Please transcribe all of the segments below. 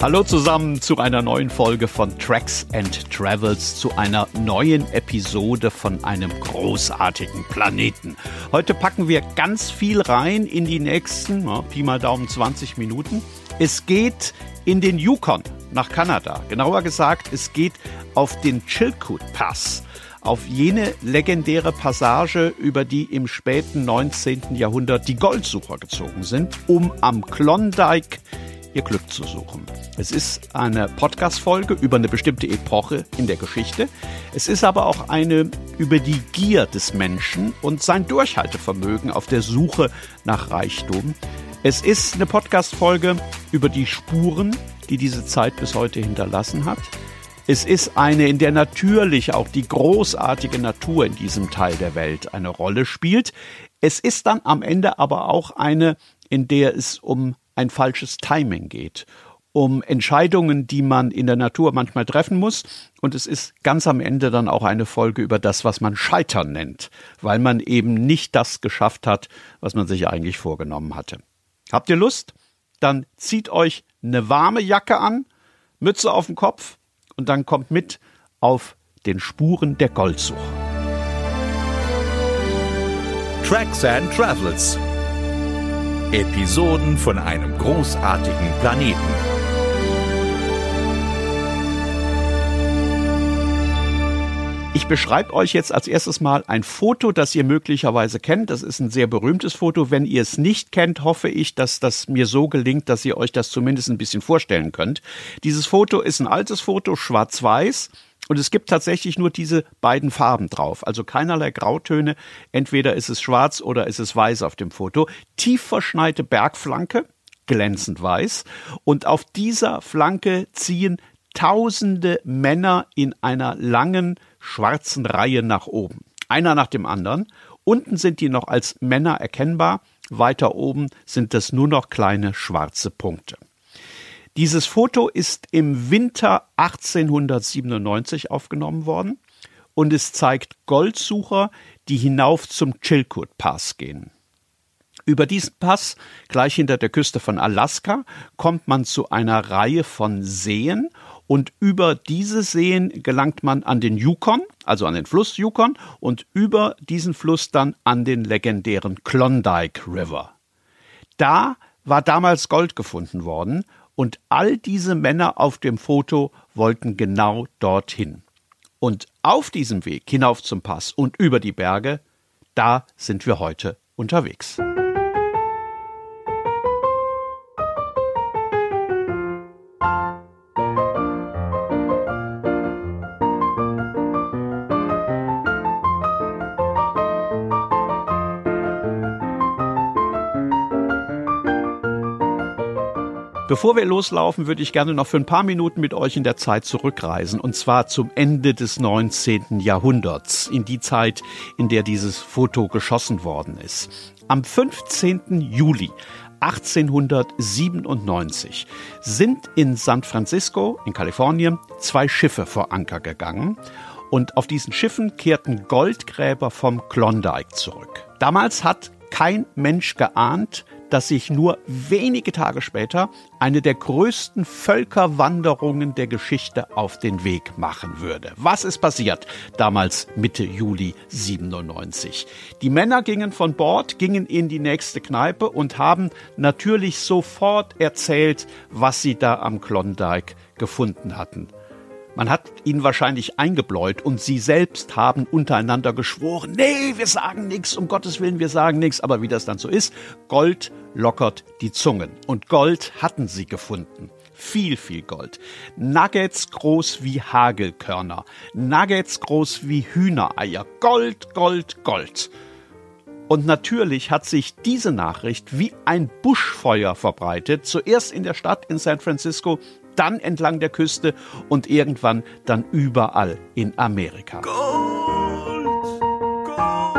Hallo zusammen zu einer neuen Folge von Tracks and Travels, zu einer neuen Episode von einem großartigen Planeten. Heute packen wir ganz viel rein in die nächsten, ja, Pi mal Daumen 20 Minuten. Es geht in den Yukon nach Kanada. Genauer gesagt, es geht auf den Chilkoot Pass auf jene legendäre Passage, über die im späten 19. Jahrhundert die Goldsucher gezogen sind, um am Klondike ihr Glück zu suchen. Es ist eine Podcast-Folge über eine bestimmte Epoche in der Geschichte. Es ist aber auch eine über die Gier des Menschen und sein Durchhaltevermögen auf der Suche nach Reichtum. Es ist eine Podcast-Folge über die Spuren, die diese Zeit bis heute hinterlassen hat. Es ist eine, in der natürlich auch die großartige Natur in diesem Teil der Welt eine Rolle spielt. Es ist dann am Ende aber auch eine, in der es um ein falsches Timing geht, um Entscheidungen, die man in der Natur manchmal treffen muss. Und es ist ganz am Ende dann auch eine Folge über das, was man Scheitern nennt, weil man eben nicht das geschafft hat, was man sich eigentlich vorgenommen hatte. Habt ihr Lust? Dann zieht euch eine warme Jacke an, Mütze auf dem Kopf und dann kommt mit auf den Spuren der Goldsuche. Tracks and Travels Episoden von einem großartigen Planeten. Ich beschreibe euch jetzt als erstes mal ein Foto, das ihr möglicherweise kennt. Das ist ein sehr berühmtes Foto. Wenn ihr es nicht kennt, hoffe ich, dass das mir so gelingt, dass ihr euch das zumindest ein bisschen vorstellen könnt. Dieses Foto ist ein altes Foto, schwarz-weiß. Und es gibt tatsächlich nur diese beiden Farben drauf, also keinerlei Grautöne. Entweder ist es schwarz oder ist es weiß auf dem Foto. Tief verschneite Bergflanke, glänzend weiß. Und auf dieser Flanke ziehen tausende Männer in einer langen schwarzen Reihe nach oben. Einer nach dem anderen. Unten sind die noch als Männer erkennbar. Weiter oben sind es nur noch kleine schwarze Punkte. Dieses Foto ist im Winter 1897 aufgenommen worden und es zeigt Goldsucher, die hinauf zum Chilkoot Pass gehen. Über diesen Pass, gleich hinter der Küste von Alaska, kommt man zu einer Reihe von Seen und über diese Seen gelangt man an den Yukon, also an den Fluss Yukon und über diesen Fluss dann an den legendären Klondike River. Da war damals Gold gefunden worden und all diese Männer auf dem Foto wollten genau dorthin. Und auf diesem Weg hinauf zum Pass und über die Berge, da sind wir heute unterwegs. Bevor wir loslaufen, würde ich gerne noch für ein paar Minuten mit euch in der Zeit zurückreisen, und zwar zum Ende des 19. Jahrhunderts, in die Zeit, in der dieses Foto geschossen worden ist. Am 15. Juli 1897 sind in San Francisco in Kalifornien zwei Schiffe vor Anker gegangen und auf diesen Schiffen kehrten Goldgräber vom Klondike zurück. Damals hat kein Mensch geahnt, dass sich nur wenige Tage später eine der größten Völkerwanderungen der Geschichte auf den Weg machen würde. Was ist passiert damals Mitte Juli 97? Die Männer gingen von Bord, gingen in die nächste Kneipe und haben natürlich sofort erzählt, was sie da am Klondike gefunden hatten. Man hat ihnen wahrscheinlich eingebläut und sie selbst haben untereinander geschworen, nee, wir sagen nichts, um Gottes Willen, wir sagen nichts. Aber wie das dann so ist, Gold lockert die Zungen. Und Gold hatten sie gefunden. Viel, viel Gold. Nuggets groß wie Hagelkörner. Nuggets groß wie Hühnereier. Gold, Gold, Gold. Und natürlich hat sich diese Nachricht wie ein Buschfeuer verbreitet, zuerst in der Stadt in San Francisco, dann entlang der Küste und irgendwann dann überall in Amerika. Gold, Gold.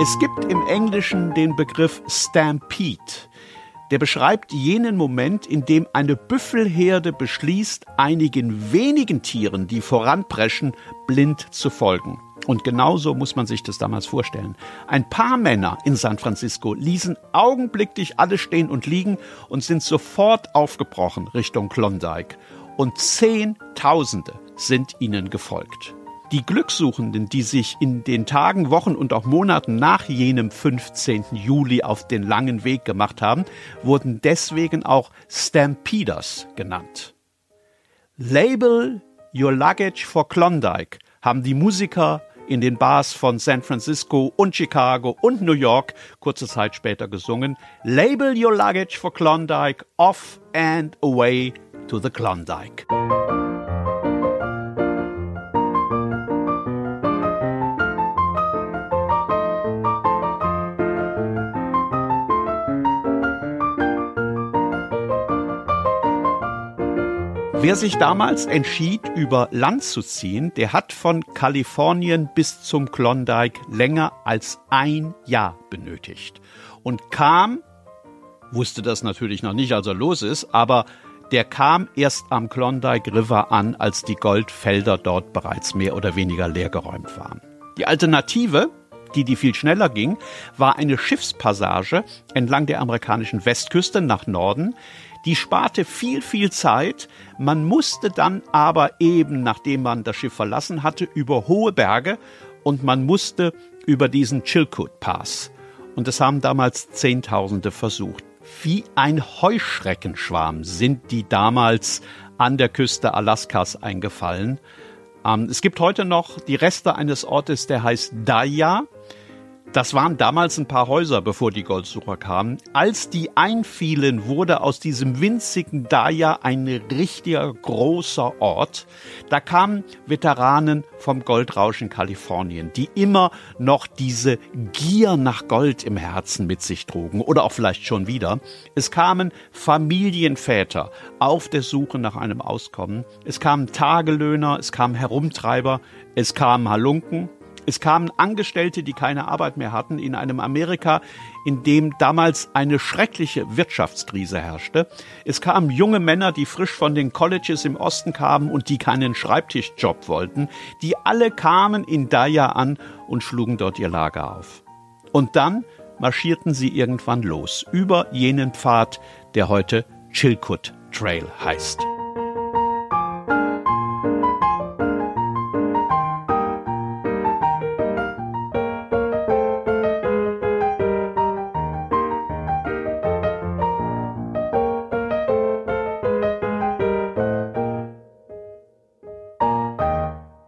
Es gibt im Englischen den Begriff Stampede der beschreibt jenen Moment, in dem eine Büffelherde beschließt, einigen wenigen Tieren, die voranpreschen, blind zu folgen. Und genauso muss man sich das damals vorstellen. Ein paar Männer in San Francisco ließen augenblicklich alles stehen und liegen und sind sofort aufgebrochen Richtung Klondike. Und Zehntausende sind ihnen gefolgt. Die Glückssuchenden, die sich in den Tagen, Wochen und auch Monaten nach jenem 15. Juli auf den langen Weg gemacht haben, wurden deswegen auch Stampeders genannt. Label Your Luggage for Klondike haben die Musiker in den Bars von San Francisco und Chicago und New York kurze Zeit später gesungen. Label Your Luggage for Klondike, off and away to the Klondike. Wer sich damals entschied, über Land zu ziehen, der hat von Kalifornien bis zum Klondike länger als ein Jahr benötigt und kam, wusste das natürlich noch nicht, als er los ist, aber der kam erst am Klondike River an, als die Goldfelder dort bereits mehr oder weniger leergeräumt waren. Die Alternative, die, die viel schneller ging, war eine Schiffspassage entlang der amerikanischen Westküste nach Norden, die sparte viel, viel Zeit. Man musste dann aber eben, nachdem man das Schiff verlassen hatte, über hohe Berge und man musste über diesen Chilkoot Pass. Und das haben damals Zehntausende versucht. Wie ein Heuschreckenschwarm sind die damals an der Küste Alaskas eingefallen. Ähm, es gibt heute noch die Reste eines Ortes, der heißt Daya. Das waren damals ein paar Häuser, bevor die Goldsucher kamen. Als die einfielen, wurde aus diesem winzigen Daya ein richtiger großer Ort. Da kamen Veteranen vom Goldrauschen Kalifornien, die immer noch diese Gier nach Gold im Herzen mit sich trugen oder auch vielleicht schon wieder. Es kamen Familienväter auf der Suche nach einem Auskommen. Es kamen Tagelöhner, es kamen Herumtreiber, es kamen Halunken, es kamen Angestellte, die keine Arbeit mehr hatten, in einem Amerika, in dem damals eine schreckliche Wirtschaftskrise herrschte. Es kamen junge Männer, die frisch von den Colleges im Osten kamen und die keinen Schreibtischjob wollten. Die alle kamen in Daya an und schlugen dort ihr Lager auf. Und dann marschierten sie irgendwann los über jenen Pfad, der heute Chilkoot Trail heißt.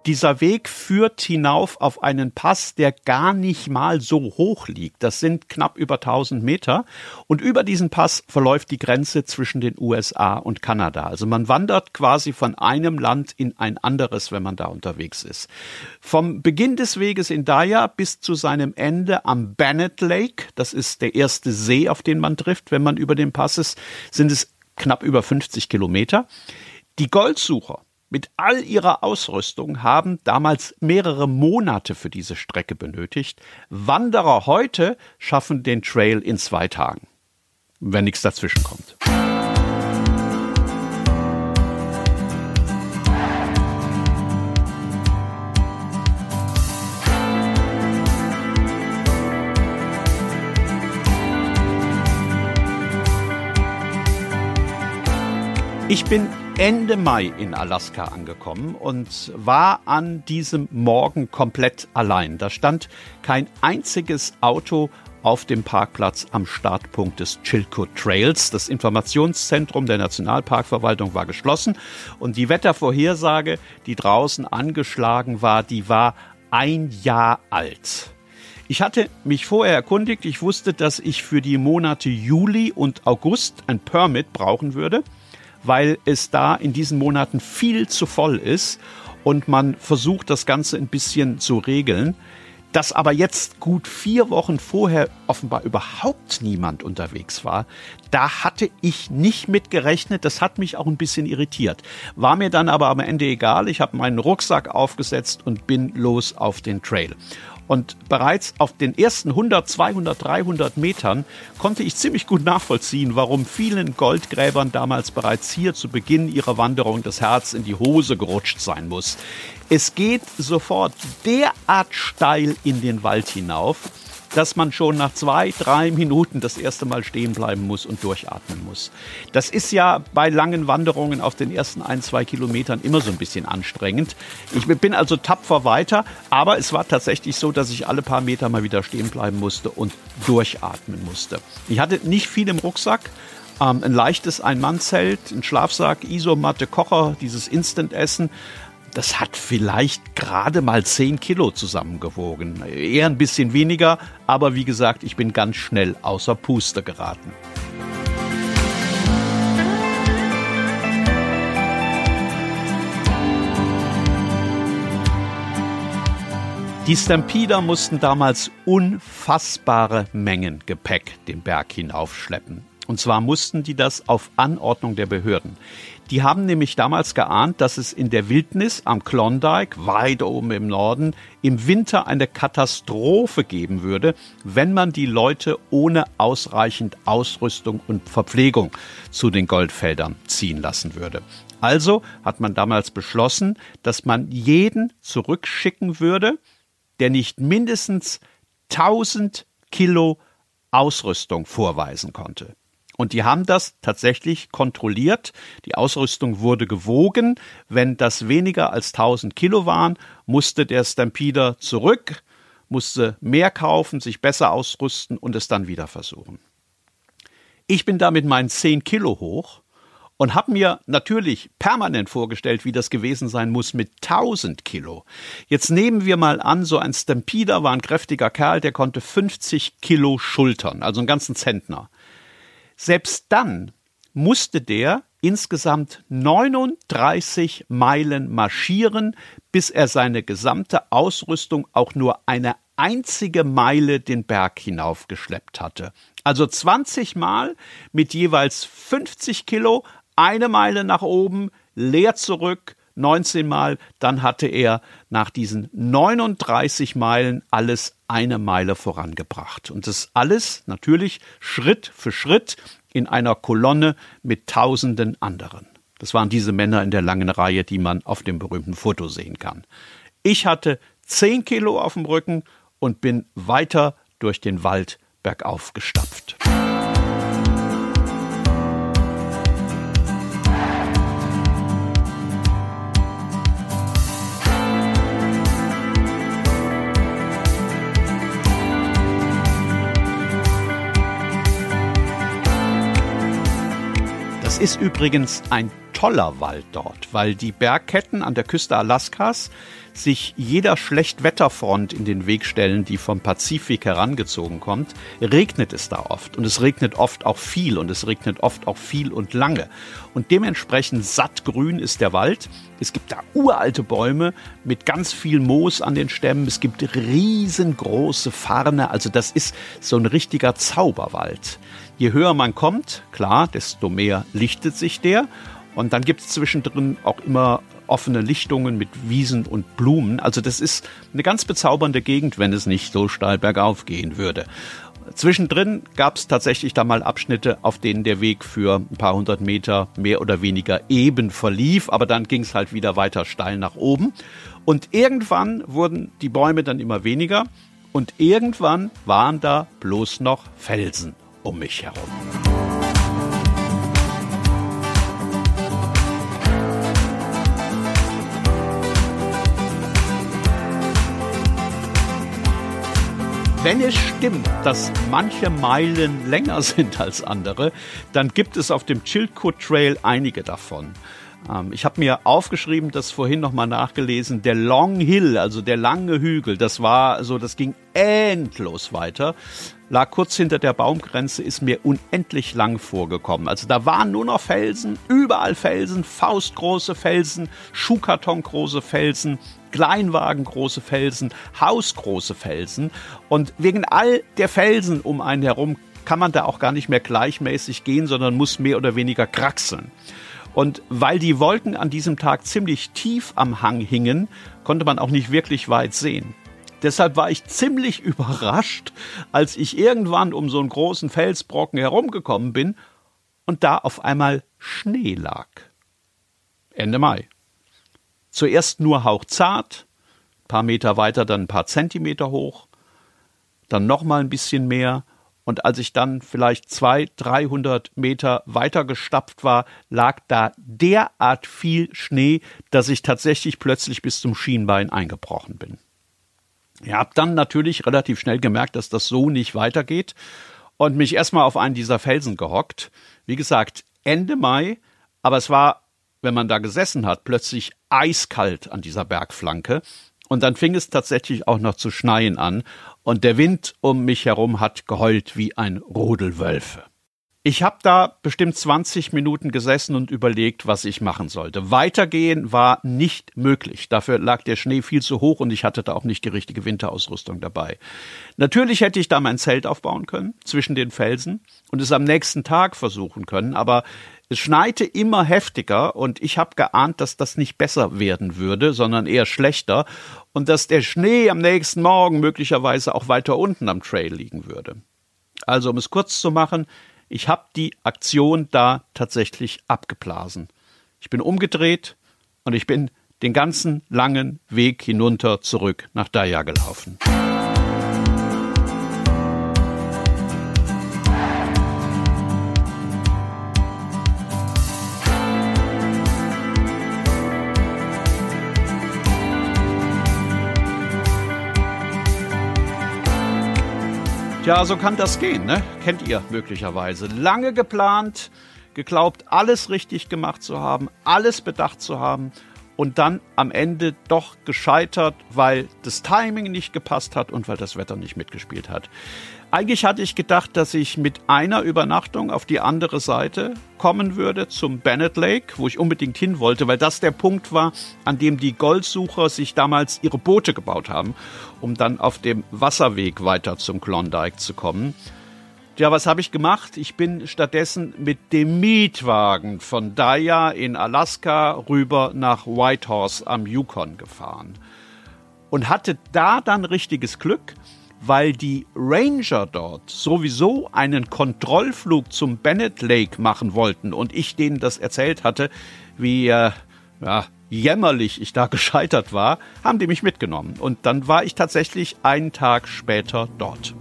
Dieser Weg führt hinauf auf einen Pass, der gar nicht mal so hoch liegt. Das sind knapp über 1000 Meter. Und über diesen Pass verläuft die Grenze zwischen den USA und Kanada. Also man wandert quasi von einem Land in ein anderes, wenn man da unterwegs ist. Vom Beginn des Weges in Daya bis zu seinem Ende am Bennett Lake, das ist der erste See, auf den man trifft, wenn man über den Pass ist, sind es knapp über 50 Kilometer. Die Goldsucher mit all ihrer Ausrüstung haben damals mehrere Monate für diese Strecke benötigt. Wanderer heute schaffen den Trail in zwei Tagen, wenn nichts dazwischen kommt. Ich bin Ende Mai in Alaska angekommen und war an diesem Morgen komplett allein. Da stand kein einziges Auto auf dem Parkplatz am Startpunkt des Chilkoot Trails. Das Informationszentrum der Nationalparkverwaltung war geschlossen und die Wettervorhersage, die draußen angeschlagen war, die war ein Jahr alt. Ich hatte mich vorher erkundigt, ich wusste, dass ich für die Monate Juli und August ein Permit brauchen würde weil es da in diesen Monaten viel zu voll ist und man versucht, das Ganze ein bisschen zu regeln. Dass aber jetzt gut vier Wochen vorher offenbar überhaupt niemand unterwegs war, da hatte ich nicht mit gerechnet. Das hat mich auch ein bisschen irritiert. War mir dann aber am Ende egal. Ich habe meinen Rucksack aufgesetzt und bin los auf den Trail. Und bereits auf den ersten 100, 200, 300 Metern konnte ich ziemlich gut nachvollziehen, warum vielen Goldgräbern damals bereits hier zu Beginn ihrer Wanderung das Herz in die Hose gerutscht sein muss. Es geht sofort derart steil in den Wald hinauf, dass man schon nach zwei, drei Minuten das erste Mal stehen bleiben muss und durchatmen muss. Das ist ja bei langen Wanderungen auf den ersten ein, zwei Kilometern immer so ein bisschen anstrengend. Ich bin also tapfer weiter, aber es war tatsächlich so, dass ich alle paar Meter mal wieder stehen bleiben musste und durchatmen musste. Ich hatte nicht viel im Rucksack. Ähm, ein leichtes Ein-Mann-Zelt, ein Schlafsack, Isomatte, Kocher, dieses Instant-Essen das hat vielleicht gerade mal 10 Kilo zusammengewogen. Eher ein bisschen weniger, aber wie gesagt, ich bin ganz schnell außer Puste geraten. Die Stampeder mussten damals unfassbare Mengen Gepäck den Berg hinaufschleppen. Und zwar mussten die das auf Anordnung der Behörden. Die haben nämlich damals geahnt, dass es in der Wildnis am Klondike, weit oben im Norden, im Winter eine Katastrophe geben würde, wenn man die Leute ohne ausreichend Ausrüstung und Verpflegung zu den Goldfeldern ziehen lassen würde. Also hat man damals beschlossen, dass man jeden zurückschicken würde, der nicht mindestens 1000 Kilo Ausrüstung vorweisen konnte. Und die haben das tatsächlich kontrolliert. Die Ausrüstung wurde gewogen. Wenn das weniger als 1000 Kilo waren, musste der Stampeder zurück, musste mehr kaufen, sich besser ausrüsten und es dann wieder versuchen. Ich bin da mit meinen 10 Kilo hoch und habe mir natürlich permanent vorgestellt, wie das gewesen sein muss mit 1000 Kilo. Jetzt nehmen wir mal an, so ein Stampeder war ein kräftiger Kerl, der konnte 50 Kilo schultern, also einen ganzen Zentner. Selbst dann musste der insgesamt 39 Meilen marschieren, bis er seine gesamte Ausrüstung auch nur eine einzige Meile den Berg hinaufgeschleppt hatte. Also 20 Mal mit jeweils 50 Kilo, eine Meile nach oben, leer zurück, 19 Mal, dann hatte er nach diesen 39 Meilen alles eine Meile vorangebracht. Und das alles natürlich Schritt für Schritt in einer Kolonne mit tausenden anderen. Das waren diese Männer in der langen Reihe, die man auf dem berühmten Foto sehen kann. Ich hatte 10 Kilo auf dem Rücken und bin weiter durch den Wald bergauf gestapft. Es ist übrigens ein toller Wald dort, weil die Bergketten an der Küste Alaskas sich jeder Schlechtwetterfront in den Weg stellen, die vom Pazifik herangezogen kommt, regnet es da oft. Und es regnet oft auch viel und es regnet oft auch viel und lange. Und dementsprechend sattgrün ist der Wald. Es gibt da uralte Bäume mit ganz viel Moos an den Stämmen. Es gibt riesengroße Farne. Also das ist so ein richtiger Zauberwald. Je höher man kommt, klar, desto mehr lichtet sich der. Und dann gibt es zwischendrin auch immer offene Lichtungen mit Wiesen und Blumen. Also das ist eine ganz bezaubernde Gegend, wenn es nicht so steil bergauf gehen würde. Zwischendrin gab es tatsächlich da mal Abschnitte, auf denen der Weg für ein paar hundert Meter mehr oder weniger eben verlief, aber dann ging es halt wieder weiter steil nach oben. Und irgendwann wurden die Bäume dann immer weniger und irgendwann waren da bloß noch Felsen um mich herum. Wenn es stimmt, dass manche Meilen länger sind als andere, dann gibt es auf dem Chilkoot Trail einige davon. Ähm, ich habe mir aufgeschrieben, das vorhin nochmal nachgelesen, der Long Hill, also der lange Hügel, das war so, das ging endlos weiter lag kurz hinter der Baumgrenze, ist mir unendlich lang vorgekommen. Also da waren nur noch Felsen, überall Felsen, faustgroße Felsen, Schuhkartongroße Felsen, Kleinwagengroße Felsen, hausgroße Felsen. Und wegen all der Felsen um einen herum kann man da auch gar nicht mehr gleichmäßig gehen, sondern muss mehr oder weniger kraxeln. Und weil die Wolken an diesem Tag ziemlich tief am Hang hingen, konnte man auch nicht wirklich weit sehen. Deshalb war ich ziemlich überrascht, als ich irgendwann um so einen großen Felsbrocken herumgekommen bin und da auf einmal Schnee lag. Ende Mai. Zuerst nur hauchzart, paar Meter weiter dann ein paar Zentimeter hoch, dann noch mal ein bisschen mehr und als ich dann vielleicht zwei, dreihundert Meter weiter gestapft war, lag da derart viel Schnee, dass ich tatsächlich plötzlich bis zum Schienbein eingebrochen bin. Ich habe dann natürlich relativ schnell gemerkt, dass das so nicht weitergeht und mich erstmal auf einen dieser Felsen gehockt. Wie gesagt, Ende Mai, aber es war, wenn man da gesessen hat, plötzlich eiskalt an dieser Bergflanke. Und dann fing es tatsächlich auch noch zu schneien an und der Wind um mich herum hat geheult wie ein Rudel Wölfe. Ich habe da bestimmt 20 Minuten gesessen und überlegt, was ich machen sollte. Weitergehen war nicht möglich. Dafür lag der Schnee viel zu hoch und ich hatte da auch nicht die richtige Winterausrüstung dabei. Natürlich hätte ich da mein Zelt aufbauen können zwischen den Felsen und es am nächsten Tag versuchen können, aber es schneite immer heftiger und ich habe geahnt, dass das nicht besser werden würde, sondern eher schlechter und dass der Schnee am nächsten Morgen möglicherweise auch weiter unten am Trail liegen würde. Also um es kurz zu machen, ich habe die Aktion da tatsächlich abgeblasen. Ich bin umgedreht und ich bin den ganzen langen Weg hinunter zurück nach Daya gelaufen. Ja, so kann das gehen, ne? Kennt ihr möglicherweise. Lange geplant, geglaubt, alles richtig gemacht zu haben, alles bedacht zu haben und dann am Ende doch gescheitert, weil das Timing nicht gepasst hat und weil das Wetter nicht mitgespielt hat. Eigentlich hatte ich gedacht, dass ich mit einer Übernachtung auf die andere Seite kommen würde zum Bennett Lake, wo ich unbedingt hin wollte, weil das der Punkt war, an dem die Goldsucher sich damals ihre Boote gebaut haben, um dann auf dem Wasserweg weiter zum Klondike zu kommen. Ja, was habe ich gemacht? Ich bin stattdessen mit dem Mietwagen von Daya in Alaska rüber nach Whitehorse am Yukon gefahren und hatte da dann richtiges Glück weil die Ranger dort sowieso einen Kontrollflug zum Bennett Lake machen wollten und ich denen das erzählt hatte, wie äh, ja, jämmerlich ich da gescheitert war, haben die mich mitgenommen. Und dann war ich tatsächlich einen Tag später dort.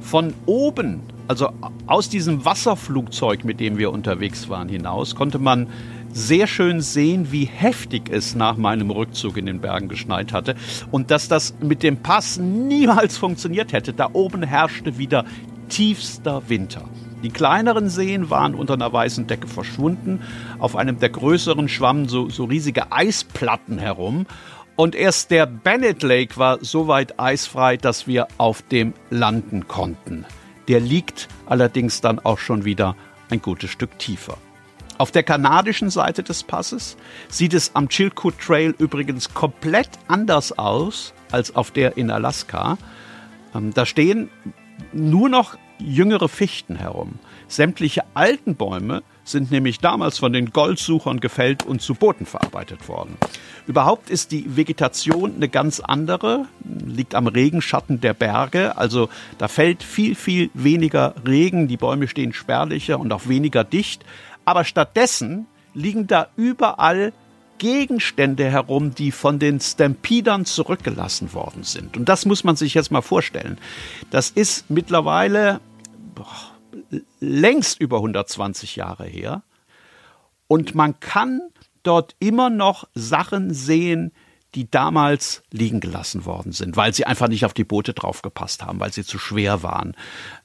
Von oben, also aus diesem Wasserflugzeug, mit dem wir unterwegs waren, hinaus, konnte man sehr schön sehen, wie heftig es nach meinem Rückzug in den Bergen geschneit hatte und dass das mit dem Pass niemals funktioniert hätte. Da oben herrschte wieder tiefster Winter. Die kleineren Seen waren unter einer weißen Decke verschwunden. Auf einem der größeren schwammen so, so riesige Eisplatten herum. Und erst der Bennett Lake war so weit eisfrei, dass wir auf dem landen konnten. Der liegt allerdings dann auch schon wieder ein gutes Stück tiefer. Auf der kanadischen Seite des Passes sieht es am Chilkoot Trail übrigens komplett anders aus als auf der in Alaska. Ähm, da stehen nur noch jüngere Fichten herum. Sämtliche alten Bäume sind nämlich damals von den Goldsuchern gefällt und zu Booten verarbeitet worden. Überhaupt ist die Vegetation eine ganz andere, liegt am Regenschatten der Berge, also da fällt viel, viel weniger Regen, die Bäume stehen spärlicher und auch weniger dicht, aber stattdessen liegen da überall Gegenstände herum, die von den Stampedern zurückgelassen worden sind. Und das muss man sich jetzt mal vorstellen. Das ist mittlerweile boah, längst über 120 Jahre her. Und man kann dort immer noch Sachen sehen, die damals liegen gelassen worden sind, weil sie einfach nicht auf die Boote draufgepasst haben, weil sie zu schwer waren.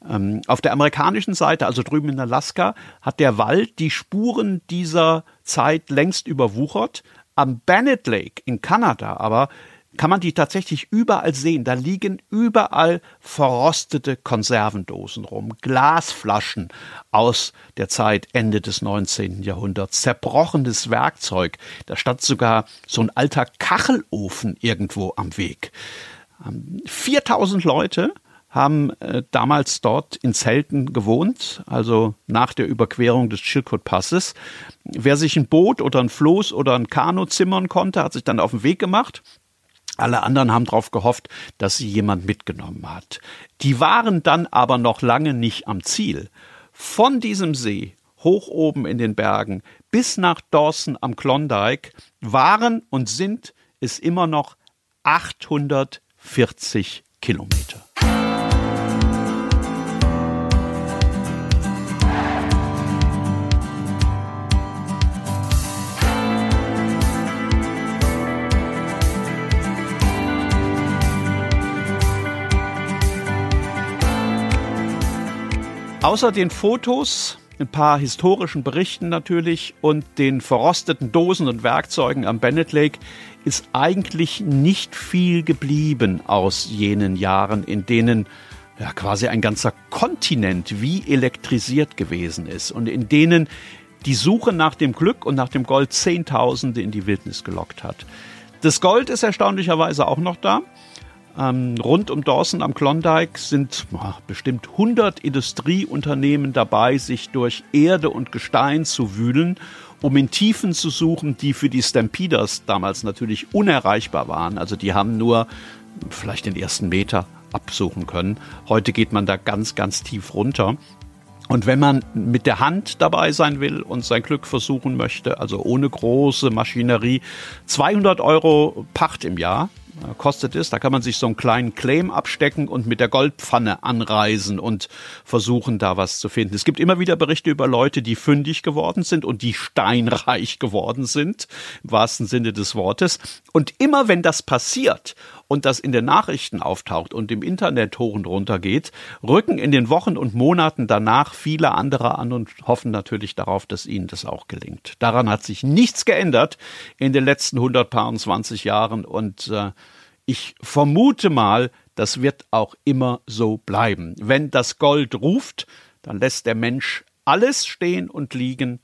Ähm, auf der amerikanischen Seite, also drüben in Alaska, hat der Wald die Spuren dieser Zeit längst überwuchert. Am Bennett Lake in Kanada aber kann man die tatsächlich überall sehen. Da liegen überall verrostete Konservendosen rum, Glasflaschen aus der Zeit Ende des 19. Jahrhunderts, zerbrochenes Werkzeug. Da stand sogar so ein alter Kachelofen irgendwo am Weg. 4000 ähm, Leute haben äh, damals dort in Zelten gewohnt, also nach der Überquerung des Chilkoot Passes. Wer sich ein Boot oder ein Floß oder ein Kanu zimmern konnte, hat sich dann auf den Weg gemacht Alle anderen haben darauf gehofft, dass sie jemand mitgenommen hat. Die waren dann aber noch lange nicht am Ziel. Von diesem See, hoch oben in den Bergen, bis nach Dawson am Klondike waren und sind es immer noch 840 Kilometer. Außer den Fotos, ein paar historischen Berichten natürlich und den verrosteten Dosen und Werkzeugen am Bennett Lake ist eigentlich nicht viel geblieben aus jenen Jahren, in denen ja quasi ein ganzer Kontinent wie elektrisiert gewesen ist und in denen die Suche nach dem Glück und nach dem Gold Zehntausende in die Wildnis gelockt hat. Das Gold ist erstaunlicherweise auch noch da. Ähm, rund um Dawson am Klondike sind ach, bestimmt 100 Industrieunternehmen dabei, sich durch Erde und Gestein zu wühlen, um in Tiefen zu suchen, die für die Stampeders damals natürlich unerreichbar waren. Also die haben nur vielleicht den ersten Meter absuchen können. Heute geht man da ganz, ganz tief runter. Und wenn man mit der Hand dabei sein will und sein Glück versuchen möchte, also ohne große Maschinerie, 200 Euro Pacht im Jahr, kostet es. Da kann man sich so einen kleinen Claim abstecken und mit der Goldpfanne anreisen und versuchen, da was zu finden. Es gibt immer wieder Berichte über Leute, die fündig geworden sind und die steinreich geworden sind, im wahrsten Sinne des Wortes. Und immer wenn das passiert und das in den Nachrichten auftaucht und im Internet hoch und runter geht, rücken in den Wochen und Monaten danach viele andere an und hoffen natürlich darauf, dass ihnen das auch gelingt. Daran hat sich nichts geändert in den letzten 120 Jahren und äh, ich vermute mal, das wird auch immer so bleiben. Wenn das Gold ruft, dann lässt der Mensch alles stehen und liegen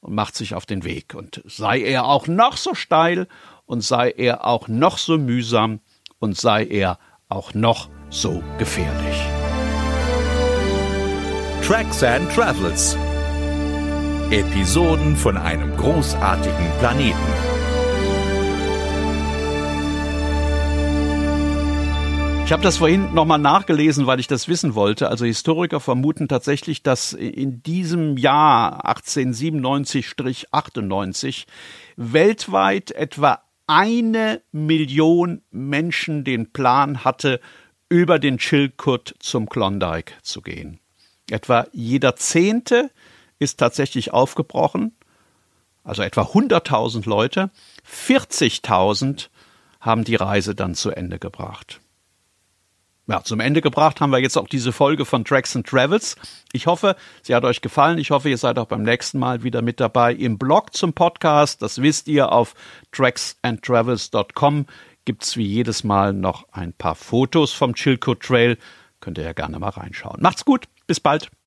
und macht sich auf den Weg. Und sei er auch noch so steil und sei er auch noch so mühsam, und sei er auch noch so gefährlich. Tracks and Travels. Episoden von einem großartigen Planeten. Ich habe das vorhin nochmal nachgelesen, weil ich das wissen wollte. Also Historiker vermuten tatsächlich, dass in diesem Jahr 1897-98 weltweit etwa eine Million Menschen den Plan hatte, über den Chilkut zum Klondike zu gehen. Etwa jeder Zehnte ist tatsächlich aufgebrochen, also etwa 100.000 Leute. 40.000 haben die Reise dann zu Ende gebracht ja, zum Ende gebracht haben wir jetzt auch diese Folge von Tracks and Travels. Ich hoffe, sie hat euch gefallen. Ich hoffe, ihr seid auch beim nächsten Mal wieder mit dabei im Blog zum Podcast. Das wisst ihr auf tracksandtravels.com gibt's wie jedes Mal noch ein paar Fotos vom Chilcoot Trail. Könnt ihr ja gerne mal reinschauen. Macht's gut. Bis bald.